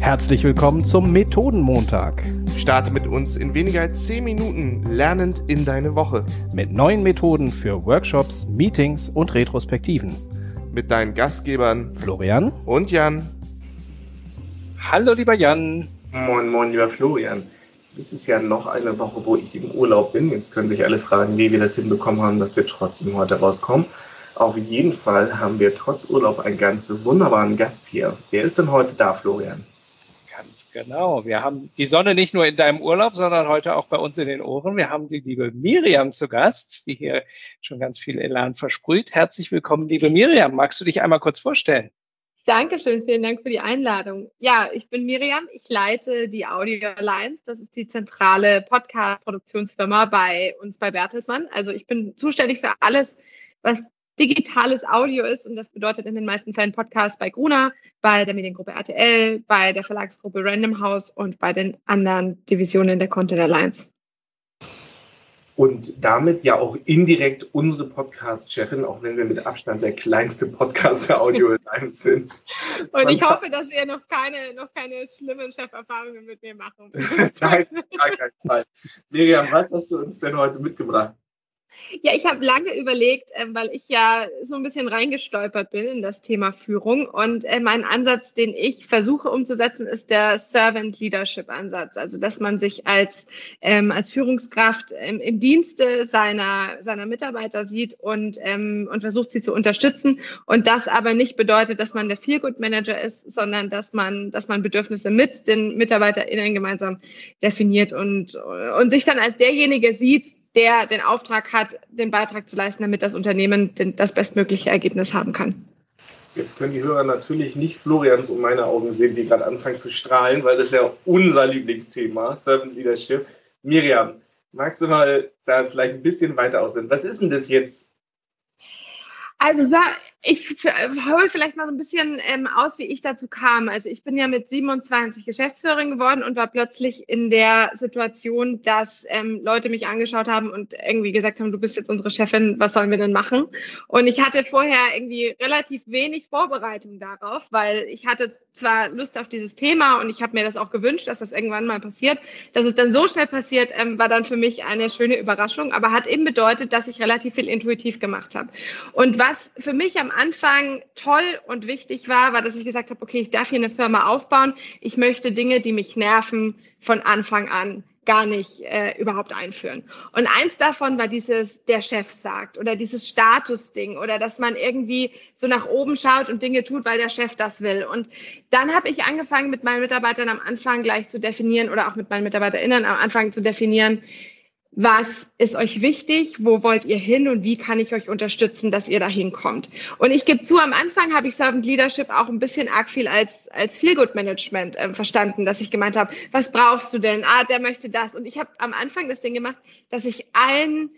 Herzlich willkommen zum Methodenmontag. Starte mit uns in weniger als 10 Minuten lernend in deine Woche. Mit neuen Methoden für Workshops, Meetings und Retrospektiven. Mit deinen Gastgebern Florian und Jan. Hallo lieber Jan. Moin, moin, lieber Florian. Es ist ja noch eine Woche, wo ich im Urlaub bin. Jetzt können sich alle fragen, wie wir das hinbekommen haben, dass wir trotzdem heute rauskommen. Auf jeden Fall haben wir trotz Urlaub einen ganz wunderbaren Gast hier. Wer ist denn heute da, Florian? Ganz genau. Wir haben die Sonne nicht nur in deinem Urlaub, sondern heute auch bei uns in den Ohren. Wir haben die liebe Miriam zu Gast, die hier schon ganz viel Elan versprüht. Herzlich willkommen, liebe Miriam. Magst du dich einmal kurz vorstellen? Dankeschön, vielen Dank für die Einladung. Ja, ich bin Miriam, ich leite die Audio Alliance. Das ist die zentrale Podcast-Produktionsfirma bei uns bei Bertelsmann. Also ich bin zuständig für alles, was digitales Audio ist. Und das bedeutet in den meisten Fällen Podcast bei Gruner, bei der Mediengruppe RTL, bei der Verlagsgruppe Random House und bei den anderen Divisionen der Content Alliance. Und damit ja auch indirekt unsere Podcast-Chefin, auch wenn wir mit Abstand der kleinste Podcast der Audio Alliance sind. Und ich hoffe, dass ihr noch keine, noch keine schlimmen Cheferfahrungen mit mir machen. Nein, gar keinen Fall. Miriam, was hast du uns denn heute mitgebracht? Ja, ich habe lange überlegt, äh, weil ich ja so ein bisschen reingestolpert bin in das Thema Führung. Und äh, mein Ansatz, den ich versuche umzusetzen, ist der Servant Leadership Ansatz. Also, dass man sich als, ähm, als Führungskraft ähm, im Dienste seiner, seiner Mitarbeiter sieht und, ähm, und versucht, sie zu unterstützen. Und das aber nicht bedeutet, dass man der Feelgood Manager ist, sondern dass man, dass man Bedürfnisse mit den MitarbeiterInnen gemeinsam definiert und, und sich dann als derjenige sieht, der den Auftrag hat, den Beitrag zu leisten, damit das Unternehmen das bestmögliche Ergebnis haben kann. Jetzt können die Hörer natürlich nicht Florians und meine Augen sehen, die gerade anfangen zu strahlen, weil das ja unser Lieblingsthema, Servant Leadership. Miriam, magst du mal da vielleicht ein bisschen weiter aussehen? Was ist denn das jetzt? Also ich hole vielleicht mal so ein bisschen ähm, aus, wie ich dazu kam. Also ich bin ja mit 27 Geschäftsführerin geworden und war plötzlich in der Situation, dass ähm, Leute mich angeschaut haben und irgendwie gesagt haben, du bist jetzt unsere Chefin, was sollen wir denn machen? Und ich hatte vorher irgendwie relativ wenig Vorbereitung darauf, weil ich hatte zwar Lust auf dieses Thema und ich habe mir das auch gewünscht, dass das irgendwann mal passiert. Dass es dann so schnell passiert, ähm, war dann für mich eine schöne Überraschung, aber hat eben bedeutet, dass ich relativ viel intuitiv gemacht habe. Und was für mich am Anfang toll und wichtig war, war, dass ich gesagt habe, okay, ich darf hier eine Firma aufbauen. Ich möchte Dinge, die mich nerven, von Anfang an gar nicht äh, überhaupt einführen. Und eins davon war dieses, der Chef sagt oder dieses Statusding oder dass man irgendwie so nach oben schaut und Dinge tut, weil der Chef das will. Und dann habe ich angefangen, mit meinen Mitarbeitern am Anfang gleich zu definieren oder auch mit meinen MitarbeiterInnen am Anfang zu definieren, was ist euch wichtig, wo wollt ihr hin und wie kann ich euch unterstützen, dass ihr da hinkommt. Und ich gebe zu, am Anfang habe ich Servant Leadership auch ein bisschen arg viel als, als Feelgood Management äh, verstanden, dass ich gemeint habe, was brauchst du denn? Ah, der möchte das. Und ich habe am Anfang das Ding gemacht, dass ich allen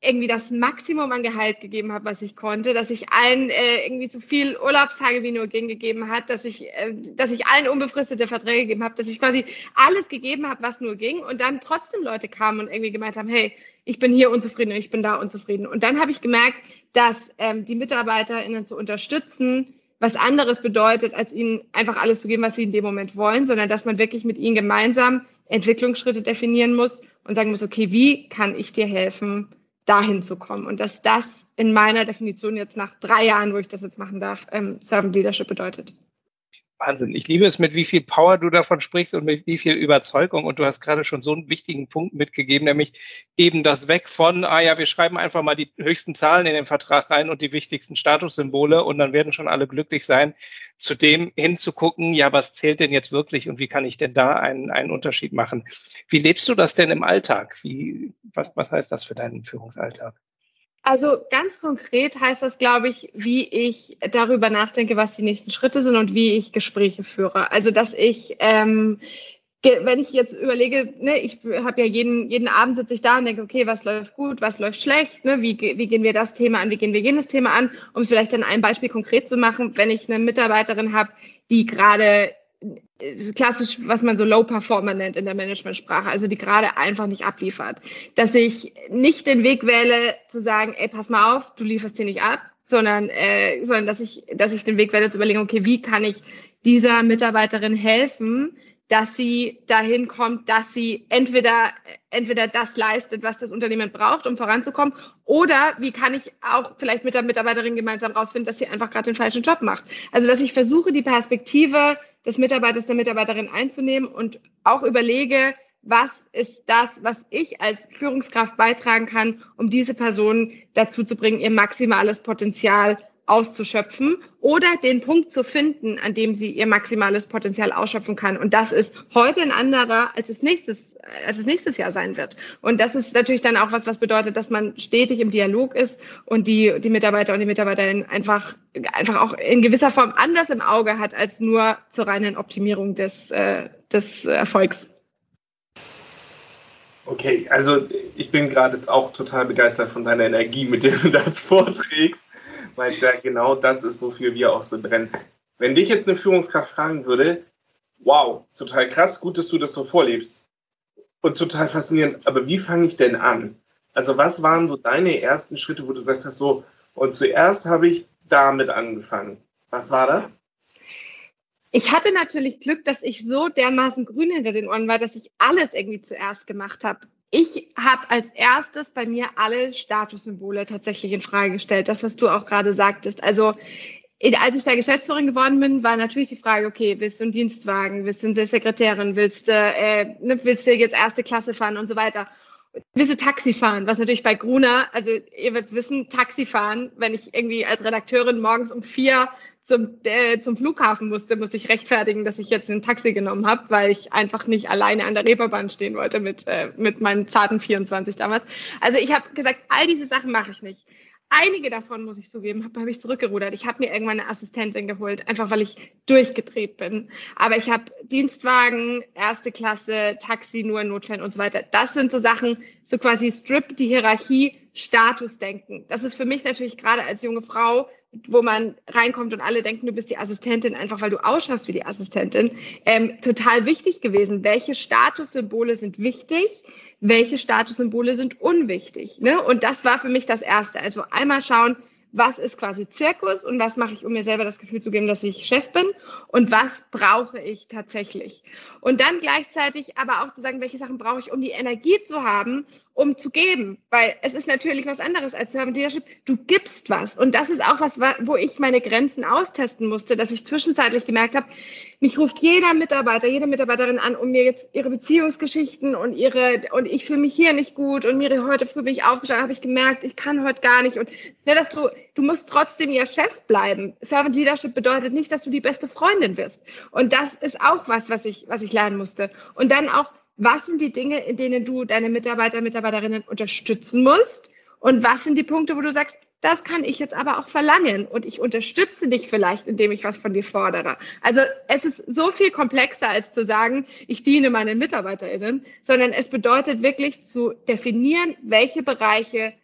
irgendwie das Maximum an Gehalt gegeben habe, was ich konnte, dass ich allen äh, irgendwie so viel Urlaubstage wie nur ging gegeben hat, dass ich, äh, dass ich allen unbefristete Verträge gegeben habe, dass ich quasi alles gegeben habe, was nur ging und dann trotzdem Leute kamen und irgendwie gemeint haben, hey, ich bin hier unzufrieden und ich bin da unzufrieden. Und dann habe ich gemerkt, dass ähm, die MitarbeiterInnen zu unterstützen, was anderes bedeutet, als ihnen einfach alles zu geben, was sie in dem Moment wollen, sondern dass man wirklich mit ihnen gemeinsam Entwicklungsschritte definieren muss und sagen muss, okay, wie kann ich dir helfen, dahin zu kommen. Und dass das in meiner Definition jetzt nach drei Jahren, wo ich das jetzt machen darf, ähm, Servant Leadership bedeutet. Wahnsinn. Ich liebe es, mit wie viel Power du davon sprichst und mit wie viel Überzeugung. Und du hast gerade schon so einen wichtigen Punkt mitgegeben, nämlich eben das Weg von, ah ja, wir schreiben einfach mal die höchsten Zahlen in den Vertrag rein und die wichtigsten Statussymbole und dann werden schon alle glücklich sein, zu dem hinzugucken, ja, was zählt denn jetzt wirklich und wie kann ich denn da einen, einen Unterschied machen? Wie lebst du das denn im Alltag? Wie, was, was heißt das für deinen Führungsalltag? Also ganz konkret heißt das, glaube ich, wie ich darüber nachdenke, was die nächsten Schritte sind und wie ich Gespräche führe. Also dass ich, ähm, wenn ich jetzt überlege, ne, ich habe ja jeden, jeden Abend sitze ich da und denke, okay, was läuft gut, was läuft schlecht, ne, wie, wie gehen wir das Thema an, wie gehen wir jenes Thema an, um es vielleicht an einem Beispiel konkret zu machen, wenn ich eine Mitarbeiterin habe, die gerade klassisch, was man so Low Performer nennt in der Managementsprache, also die gerade einfach nicht abliefert. Dass ich nicht den Weg wähle, zu sagen, ey, pass mal auf, du lieferst hier nicht ab, sondern, äh, sondern dass ich, dass ich den Weg wähle, zu überlegen, okay, wie kann ich dieser Mitarbeiterin helfen, dass sie dahin kommt, dass sie entweder, entweder das leistet, was das Unternehmen braucht, um voranzukommen, oder wie kann ich auch vielleicht mit der Mitarbeiterin gemeinsam rausfinden, dass sie einfach gerade den falschen Job macht. Also, dass ich versuche, die Perspektive des Mitarbeiters, der Mitarbeiterin einzunehmen und auch überlege, was ist das, was ich als Führungskraft beitragen kann, um diese Person dazu zu bringen, ihr maximales Potenzial auszuschöpfen oder den Punkt zu finden, an dem sie ihr maximales Potenzial ausschöpfen kann. Und das ist heute ein anderer, als es nächstes, als es nächstes Jahr sein wird. Und das ist natürlich dann auch was, was bedeutet, dass man stetig im Dialog ist und die, die Mitarbeiter und die Mitarbeiterinnen einfach, einfach auch in gewisser Form anders im Auge hat als nur zur reinen Optimierung des, äh, des Erfolgs. Okay, also ich bin gerade auch total begeistert von deiner Energie, mit der du das vorträgst weil es ja genau das ist, wofür wir auch so brennen. Wenn dich jetzt eine Führungskraft fragen würde, wow, total krass, gut, dass du das so vorlebst und total faszinierend, aber wie fange ich denn an? Also was waren so deine ersten Schritte, wo du gesagt hast, so, und zuerst habe ich damit angefangen. Was war das? Ich hatte natürlich Glück, dass ich so dermaßen grün hinter den Ohren war, dass ich alles irgendwie zuerst gemacht habe ich habe als erstes bei mir alle Statussymbole tatsächlich in Frage gestellt. Das, was du auch gerade sagtest. Also als ich da Geschäftsführerin geworden bin, war natürlich die Frage, okay, willst du einen Dienstwagen, willst du eine Sekretärin, willst du, äh, ne, willst du jetzt erste Klasse fahren und so weiter. Willst du Taxi fahren, was natürlich bei Gruner, also ihr werdet wissen, Taxi fahren, wenn ich irgendwie als Redakteurin morgens um vier zum, äh, zum Flughafen musste, musste ich rechtfertigen, dass ich jetzt ein Taxi genommen habe, weil ich einfach nicht alleine an der Reeperbahn stehen wollte mit, äh, mit meinen zarten 24 damals. Also ich habe gesagt, all diese Sachen mache ich nicht. Einige davon, muss ich zugeben, habe hab ich zurückgerudert. Ich habe mir irgendwann eine Assistentin geholt, einfach weil ich durchgedreht bin. Aber ich habe Dienstwagen, erste Klasse, Taxi nur in Notfällen und so weiter. Das sind so Sachen, so quasi Strip, die Hierarchie, Statusdenken. Das ist für mich natürlich gerade als junge Frau wo man reinkommt und alle denken, du bist die Assistentin, einfach weil du ausschaust wie die Assistentin, ähm, total wichtig gewesen. Welche Statussymbole sind wichtig? Welche Statussymbole sind unwichtig? Ne? Und das war für mich das Erste. Also einmal schauen, was ist quasi Zirkus und was mache ich, um mir selber das Gefühl zu geben, dass ich Chef bin und was brauche ich tatsächlich. Und dann gleichzeitig aber auch zu sagen, welche Sachen brauche ich, um die Energie zu haben, um zu geben, weil es ist natürlich was anderes als Servant Leadership. Du gibst was und das ist auch was, wo ich meine Grenzen austesten musste, dass ich zwischenzeitlich gemerkt habe, mich ruft jeder Mitarbeiter, jede Mitarbeiterin an, um mir jetzt ihre Beziehungsgeschichten und ihre und ich fühle mich hier nicht gut und mir heute früh bin ich aufgestanden, habe ich gemerkt, ich kann heute gar nicht und ne, dass du du musst trotzdem ihr Chef bleiben. Servant Leadership bedeutet nicht, dass du die beste Freundin wirst und das ist auch was, was ich was ich lernen musste und dann auch was sind die Dinge, in denen du deine Mitarbeiter, Mitarbeiterinnen unterstützen musst? Und was sind die Punkte, wo du sagst, das kann ich jetzt aber auch verlangen und ich unterstütze dich vielleicht, indem ich was von dir fordere. Also es ist so viel komplexer als zu sagen, ich diene meinen MitarbeiterInnen, sondern es bedeutet wirklich zu definieren, welche Bereiche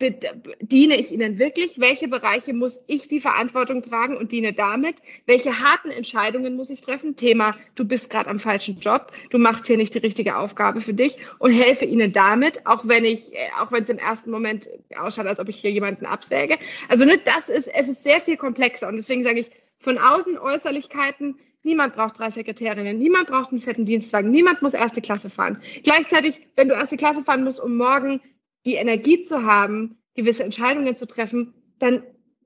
diene ich ihnen wirklich? Welche Bereiche muss ich die Verantwortung tragen und diene damit? Welche harten Entscheidungen muss ich treffen? Thema, du bist gerade am falschen Job, du machst hier nicht die richtige Aufgabe für dich und helfe ihnen damit, auch wenn ich, äh, auch wenn es im ersten Moment ausschaut, als ob ich hier jemanden absäge. Also ne, das ist, es ist sehr viel komplexer und deswegen sage ich, von außen Äußerlichkeiten, Niemand braucht drei Sekretärinnen, niemand braucht einen fetten Dienstwagen, niemand muss erste Klasse fahren. Gleichzeitig, wenn du erste Klasse fahren musst, um morgen die Energie zu haben, gewisse Entscheidungen zu treffen, dann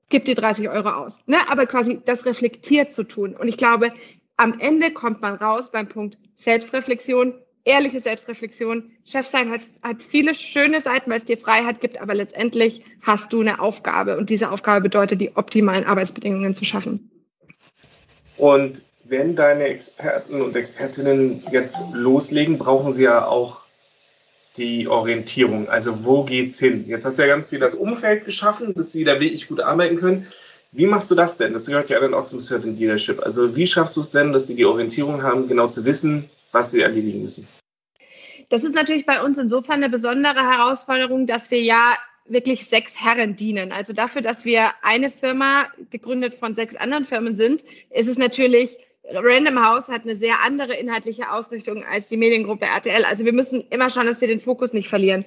gib dir 30 Euro aus. Ne? Aber quasi das reflektiert zu tun. Und ich glaube, am Ende kommt man raus beim Punkt Selbstreflexion, ehrliche Selbstreflexion. Chefsein hat, hat viele schöne Seiten, weil es dir Freiheit gibt, aber letztendlich hast du eine Aufgabe und diese Aufgabe bedeutet, die optimalen Arbeitsbedingungen zu schaffen. Und wenn deine Experten und Expertinnen jetzt loslegen, brauchen sie ja auch die Orientierung. Also wo geht's hin? Jetzt hast du ja ganz viel das Umfeld geschaffen, dass sie da wirklich gut arbeiten können. Wie machst du das denn? Das gehört ja dann auch zum Servant Leadership. Also wie schaffst du es denn, dass sie die Orientierung haben, genau zu wissen, was sie erledigen müssen? Das ist natürlich bei uns insofern eine besondere Herausforderung, dass wir ja wirklich sechs Herren dienen. Also dafür, dass wir eine Firma gegründet von sechs anderen Firmen sind, ist es natürlich Random House hat eine sehr andere inhaltliche Ausrichtung als die Mediengruppe RTL. Also wir müssen immer schauen, dass wir den Fokus nicht verlieren.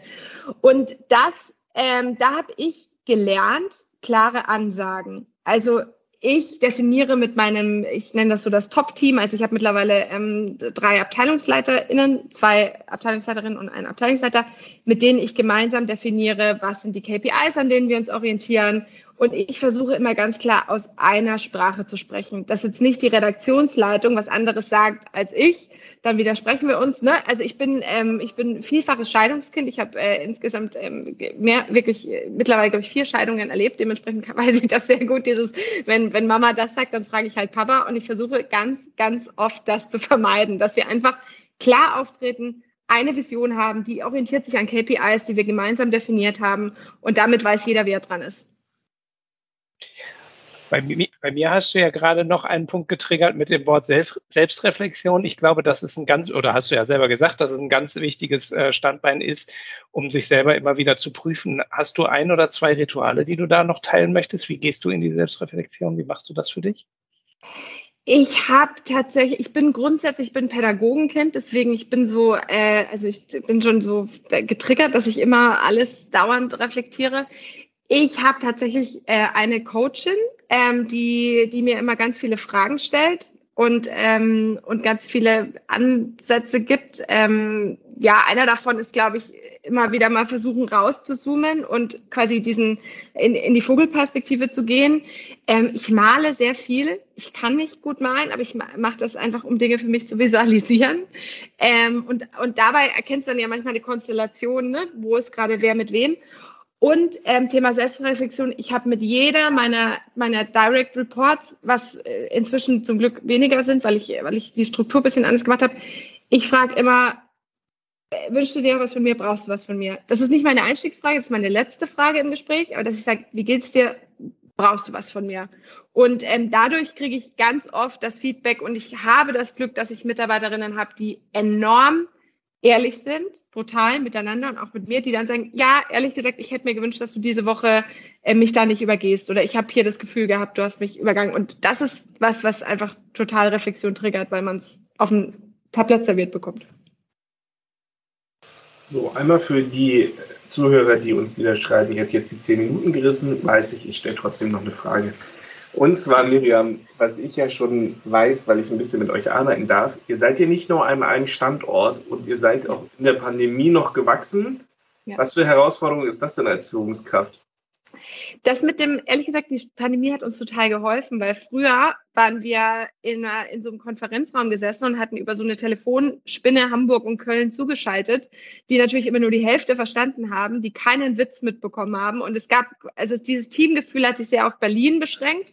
Und das, ähm, da habe ich gelernt, klare Ansagen. Also ich definiere mit meinem, ich nenne das so das Top-Team, also ich habe mittlerweile ähm, drei AbteilungsleiterInnen, zwei Abteilungsleiterinnen und einen Abteilungsleiter, mit denen ich gemeinsam definiere, was sind die KPIs, an denen wir uns orientieren und ich versuche immer ganz klar aus einer Sprache zu sprechen. Dass jetzt nicht die Redaktionsleitung was anderes sagt als ich, dann widersprechen wir uns. Ne? Also ich bin, ähm, ich bin vielfaches Scheidungskind. Ich habe äh, insgesamt ähm, mehr, wirklich äh, mittlerweile, glaube ich, vier Scheidungen erlebt. Dementsprechend weiß ich das sehr gut. Dieses, wenn, wenn Mama das sagt, dann frage ich halt Papa. Und ich versuche ganz, ganz oft das zu vermeiden, dass wir einfach klar auftreten, eine Vision haben, die orientiert sich an KPIs, die wir gemeinsam definiert haben. Und damit weiß jeder, wer dran ist. Bei mir, bei mir, hast du ja gerade noch einen Punkt getriggert mit dem Wort Selbst, Selbstreflexion. Ich glaube, das ist ein ganz, oder hast du ja selber gesagt, dass es ein ganz wichtiges äh, Standbein ist, um sich selber immer wieder zu prüfen. Hast du ein oder zwei Rituale, die du da noch teilen möchtest? Wie gehst du in die Selbstreflexion? Wie machst du das für dich? Ich habe tatsächlich, ich bin grundsätzlich, ich bin Pädagogenkind, deswegen ich bin so, äh, also ich bin schon so getriggert, dass ich immer alles dauernd reflektiere. Ich habe tatsächlich äh, eine Coachin, ähm, die, die mir immer ganz viele Fragen stellt und, ähm, und ganz viele Ansätze gibt. Ähm, ja, einer davon ist, glaube ich, immer wieder mal versuchen rauszuzoomen und quasi diesen in, in die Vogelperspektive zu gehen. Ähm, ich male sehr viel. Ich kann nicht gut malen, aber ich mache das einfach, um Dinge für mich zu visualisieren. Ähm, und, und dabei erkennst du dann ja manchmal die Konstellation, ne? wo ist gerade wer mit wem. Und ähm, Thema Selbstreflexion, ich habe mit jeder meiner, meiner Direct Reports, was äh, inzwischen zum Glück weniger sind, weil ich, weil ich die Struktur bisschen anders gemacht habe, ich frage immer, äh, wünschst du dir was von mir, brauchst du was von mir? Das ist nicht meine Einstiegsfrage, das ist meine letzte Frage im Gespräch, aber dass ich sage, wie geht's dir, brauchst du was von mir? Und ähm, dadurch kriege ich ganz oft das Feedback und ich habe das Glück, dass ich Mitarbeiterinnen habe, die enorm ehrlich sind, brutal miteinander und auch mit mir, die dann sagen, ja, ehrlich gesagt, ich hätte mir gewünscht, dass du diese Woche äh, mich da nicht übergehst oder ich habe hier das Gefühl gehabt, du hast mich übergangen. Und das ist was, was einfach total Reflexion triggert, weil man es auf dem Tablett serviert bekommt. So, einmal für die Zuhörer, die uns wieder schreiben, ihr habt jetzt die zehn Minuten gerissen, weiß ich, ich stelle trotzdem noch eine Frage. Und zwar, Miriam, was ich ja schon weiß, weil ich ein bisschen mit euch arbeiten darf, ihr seid ja nicht nur an einem Standort und ihr seid auch in der Pandemie noch gewachsen. Ja. Was für Herausforderungen ist das denn als Führungskraft? Das mit dem, ehrlich gesagt, die Pandemie hat uns total geholfen, weil früher waren wir in, einer, in so einem Konferenzraum gesessen und hatten über so eine Telefonspinne Hamburg und Köln zugeschaltet, die natürlich immer nur die Hälfte verstanden haben, die keinen Witz mitbekommen haben. Und es gab, also dieses Teamgefühl hat sich sehr auf Berlin beschränkt.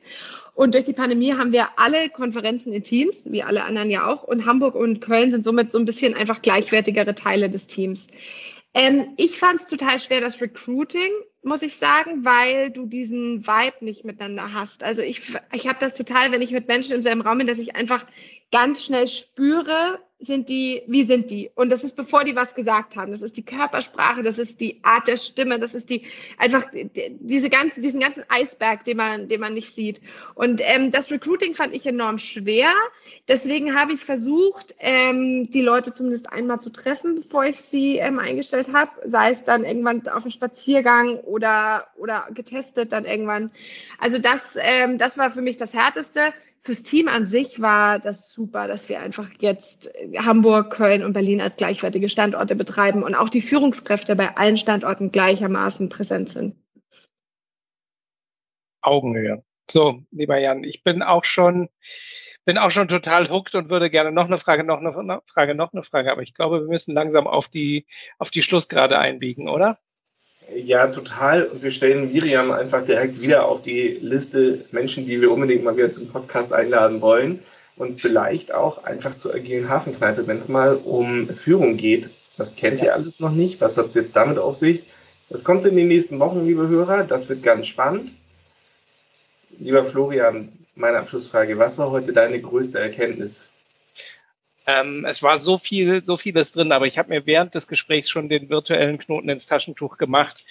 Und durch die Pandemie haben wir alle Konferenzen in Teams, wie alle anderen ja auch. Und Hamburg und Köln sind somit so ein bisschen einfach gleichwertigere Teile des Teams. Ähm, ich fand es total schwer, das Recruiting, muss ich sagen, weil du diesen Vibe nicht miteinander hast. Also ich, ich habe das total, wenn ich mit Menschen im selben Raum bin, dass ich einfach ganz schnell spüre, sind die, wie sind die? Und das ist bevor die was gesagt haben. Das ist die Körpersprache, das ist die Art der Stimme, das ist die einfach diese ganze, diesen ganzen Eisberg, den man, den man nicht sieht. Und ähm, das Recruiting fand ich enorm schwer. Deswegen habe ich versucht, ähm, die Leute zumindest einmal zu treffen, bevor ich sie ähm, eingestellt habe. Sei es dann irgendwann auf dem Spaziergang oder oder getestet dann irgendwann. Also das, ähm, das war für mich das Härteste fürs Team an sich war das super, dass wir einfach jetzt Hamburg, Köln und Berlin als gleichwertige Standorte betreiben und auch die Führungskräfte bei allen Standorten gleichermaßen präsent sind. Augenhöhe. So, lieber Jan, ich bin auch schon, bin auch schon total hooked und würde gerne noch eine Frage, noch eine Frage, noch eine Frage, aber ich glaube, wir müssen langsam auf die, auf die Schlussgrade einbiegen, oder? Ja, total. Und wir stellen Miriam einfach direkt wieder auf die Liste Menschen, die wir unbedingt mal wieder zum Podcast einladen wollen. Und vielleicht auch einfach zur agilen Hafenkneipe, wenn es mal um Führung geht. Das kennt ja. ihr alles noch nicht. Was hat es jetzt damit auf sich? Das kommt in den nächsten Wochen, liebe Hörer. Das wird ganz spannend. Lieber Florian, meine Abschlussfrage. Was war heute deine größte Erkenntnis ähm, es war so viel, so vieles drin, aber ich habe mir während des Gesprächs schon den virtuellen Knoten ins Taschentuch gemacht,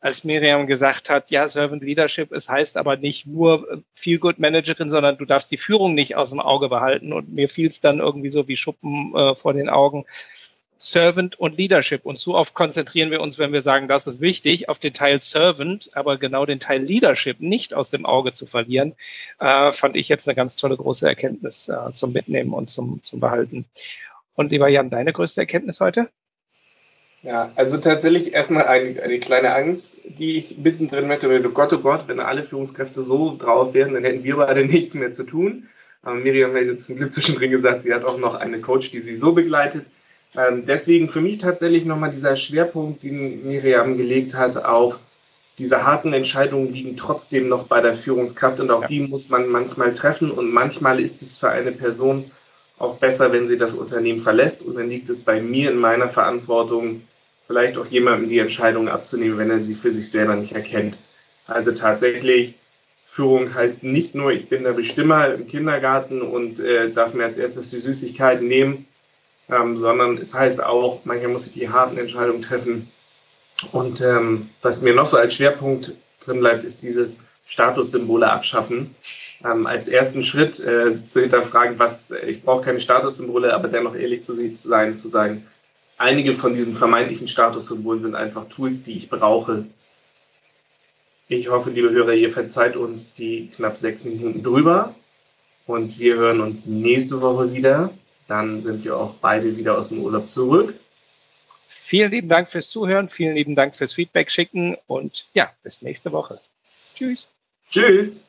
als Miriam gesagt hat, ja, Servant Leadership, es heißt aber nicht nur Feel Good Managerin, sondern du darfst die Führung nicht aus dem Auge behalten. Und mir fiel es dann irgendwie so wie Schuppen äh, vor den Augen. Servant und Leadership. Und zu oft konzentrieren wir uns, wenn wir sagen, das ist wichtig, auf den Teil Servant, aber genau den Teil Leadership nicht aus dem Auge zu verlieren, äh, fand ich jetzt eine ganz tolle große Erkenntnis äh, zum Mitnehmen und zum, zum Behalten. Und lieber Jan, deine größte Erkenntnis heute? Ja, also tatsächlich erstmal eine, eine kleine Angst, die ich mittendrin hätte, oh Gott, oh Gott, wenn alle Führungskräfte so drauf wären, dann hätten wir beide nichts mehr zu tun. Aber Miriam hat jetzt zum Glück zwischendrin gesagt, sie hat auch noch eine Coach, die sie so begleitet. Ähm, deswegen für mich tatsächlich nochmal dieser Schwerpunkt, den Miriam gelegt hat, auf diese harten Entscheidungen liegen trotzdem noch bei der Führungskraft und auch ja. die muss man manchmal treffen und manchmal ist es für eine Person auch besser, wenn sie das Unternehmen verlässt und dann liegt es bei mir in meiner Verantwortung, vielleicht auch jemandem die Entscheidung abzunehmen, wenn er sie für sich selber nicht erkennt. Also tatsächlich, Führung heißt nicht nur, ich bin der Bestimmer im Kindergarten und äh, darf mir als erstes die Süßigkeiten nehmen, ähm, sondern es heißt auch, manchmal muss ich die harten Entscheidungen treffen. Und ähm, was mir noch so als Schwerpunkt drin bleibt, ist dieses Statussymbole abschaffen. Ähm, als ersten Schritt äh, zu hinterfragen, was ich brauche keine Statussymbole, aber dennoch ehrlich zu sein, zu sagen, einige von diesen vermeintlichen Statussymbolen sind einfach Tools, die ich brauche. Ich hoffe, liebe Hörer, ihr verzeiht uns die knapp sechs Minuten drüber und wir hören uns nächste Woche wieder. Dann sind wir auch beide wieder aus dem Urlaub zurück. Vielen lieben Dank fürs Zuhören, vielen lieben Dank fürs Feedback schicken und ja, bis nächste Woche. Tschüss. Tschüss.